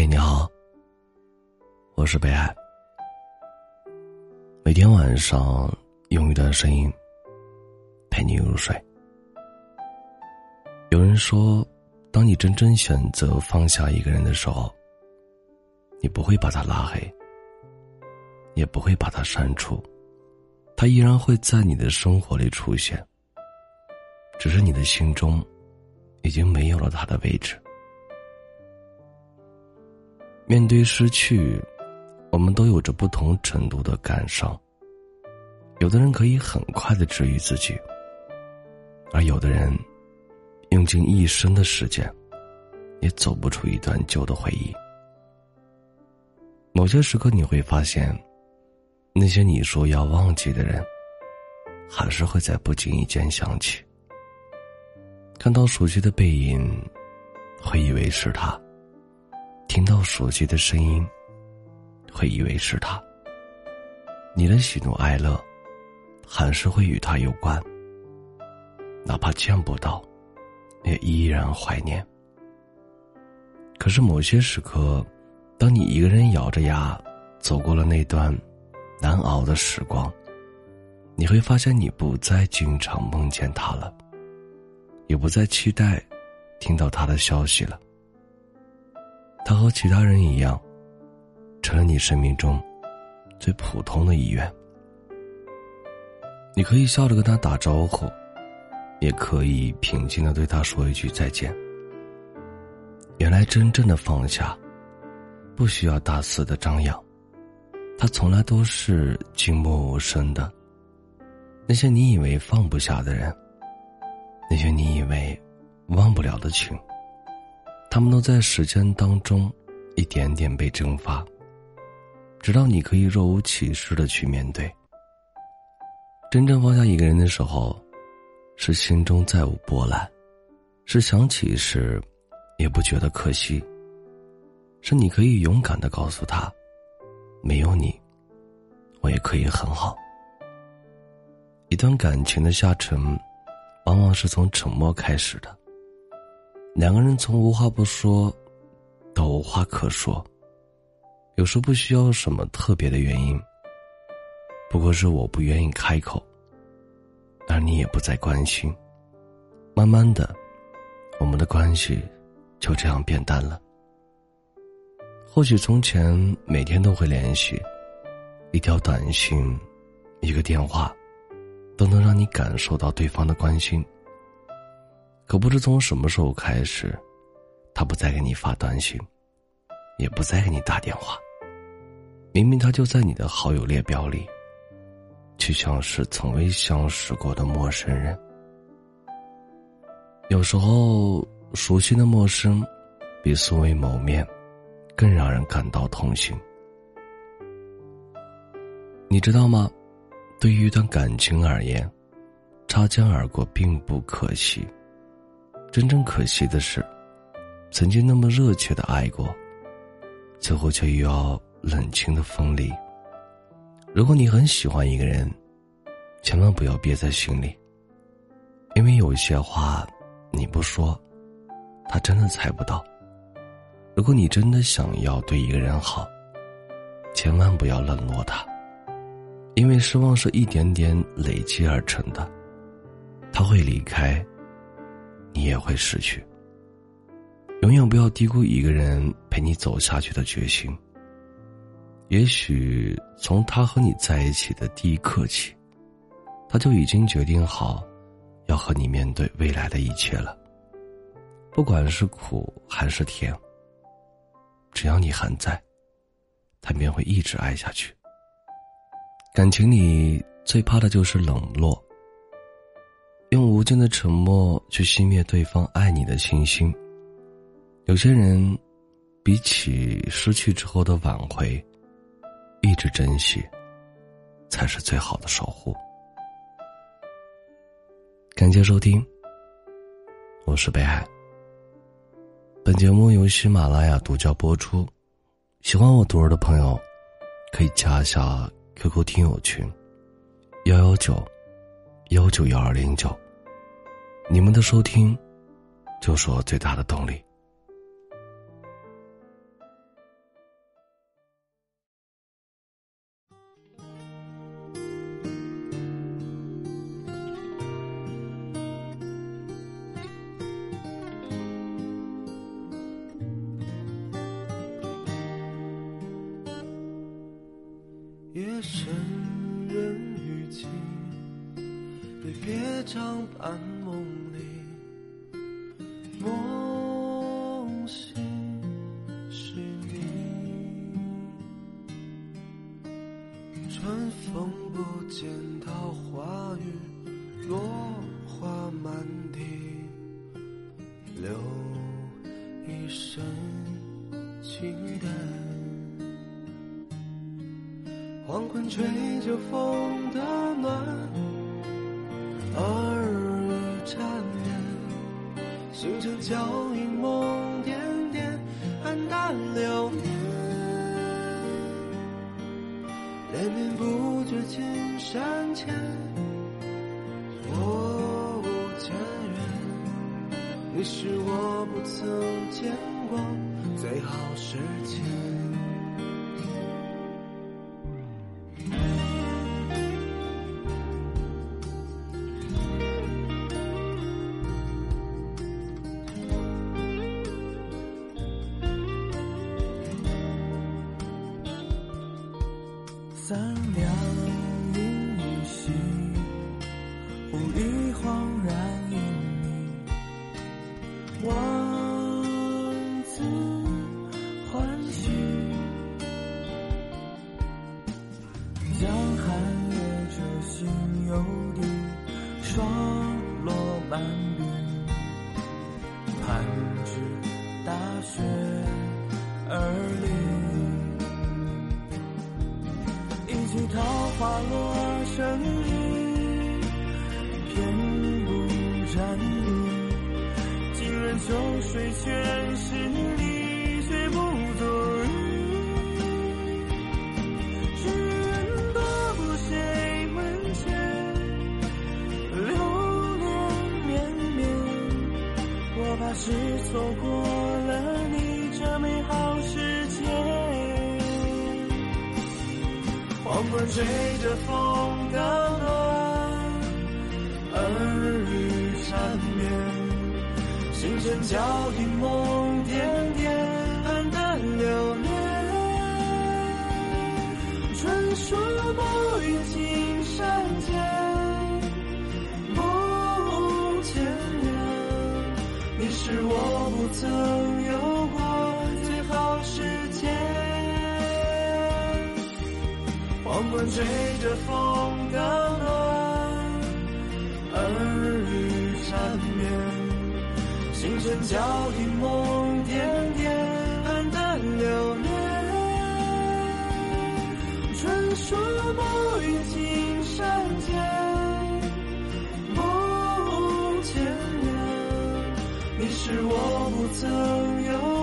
嘿，你好，我是北海。每天晚上用一段声音陪你入睡。有人说，当你真正选择放下一个人的时候，你不会把他拉黑，也不会把他删除，他依然会在你的生活里出现，只是你的心中已经没有了他的位置。面对失去，我们都有着不同程度的感伤。有的人可以很快的治愈自己，而有的人用尽一生的时间，也走不出一段旧的回忆。某些时刻，你会发现，那些你说要忘记的人，还是会在不经意间想起。看到熟悉的背影，会以为是他。听到熟悉的声音，会以为是他。你的喜怒哀乐，还是会与他有关。哪怕见不到，也依然怀念。可是某些时刻，当你一个人咬着牙走过了那段难熬的时光，你会发现你不再经常梦见他了，也不再期待听到他的消息了。他和其他人一样，成了你生命中最普通的一员。你可以笑着跟他打招呼，也可以平静的对他说一句再见。原来真正的放下，不需要大肆的张扬，他从来都是静默无声的。那些你以为放不下的人，那些你以为忘不了的情。他们都在时间当中，一点点被蒸发，直到你可以若无其事的去面对。真正放下一个人的时候，是心中再无波澜，是想起时，也不觉得可惜。是你可以勇敢的告诉他，没有你，我也可以很好。一段感情的下沉，往往是从沉默开始的。两个人从无话不说，到无话可说，有时候不需要什么特别的原因，不过是我不愿意开口，而你也不再关心。慢慢的，我们的关系就这样变淡了。或许从前每天都会联系，一条短信，一个电话，都能让你感受到对方的关心。可不知从什么时候开始，他不再给你发短信，也不再给你打电话。明明他就在你的好友列表里，却像是从未相识过的陌生人。有时候，熟悉的陌生，比素未谋面，更让人感到痛心。你知道吗？对于一段感情而言，擦肩而过并不可惜。真正可惜的是，曾经那么热切的爱过，最后却又要冷清的分离。如果你很喜欢一个人，千万不要憋在心里，因为有些话你不说，他真的猜不到。如果你真的想要对一个人好，千万不要冷落他，因为失望是一点点累积而成的，他会离开。你也会失去。永远不要低估一个人陪你走下去的决心。也许从他和你在一起的第一刻起，他就已经决定好，要和你面对未来的一切了。不管是苦还是甜，只要你还在，他便会一直爱下去。感情里最怕的就是冷落。用无尽的沉默去熄灭对方爱你的信心。有些人，比起失去之后的挽回，一直珍惜，才是最好的守护。感谢收听，我是北海。本节目由喜马拉雅独家播出。喜欢我读儿的朋友，可以加一下 QQ 听友群：幺幺九。幺九幺二零九。你们的收听就是我最大的动力。夜深被别掌伴梦里，梦醒是你。春风不见桃花雨，落花满地，留一身清淡。黄昏吹着风的暖，耳语缠绵，星辰交映梦点点，黯淡流年。连绵不绝青山前，我无前缘，你是我不曾见过最好时间。三两银依稀，忽已恍然因你，万次欢喜。江寒夜折心有地，霜落满鬓，盼知大雪而离。一季桃花落成雨，偏不沾衣。今人秋水全是你，却不作意。世人多不谁门前，流年绵绵，我怕是错过黄昏吹着风的暖，耳语缠绵，星辰交映梦点点，黯淡流年。传说暮雨青山间，梦千年，你是我不曾有黄昏吹着风的暖，耳语缠绵，星辰交映梦点点，黯淡流年。传说暮雨青山间，梦千年，你是我不曾有。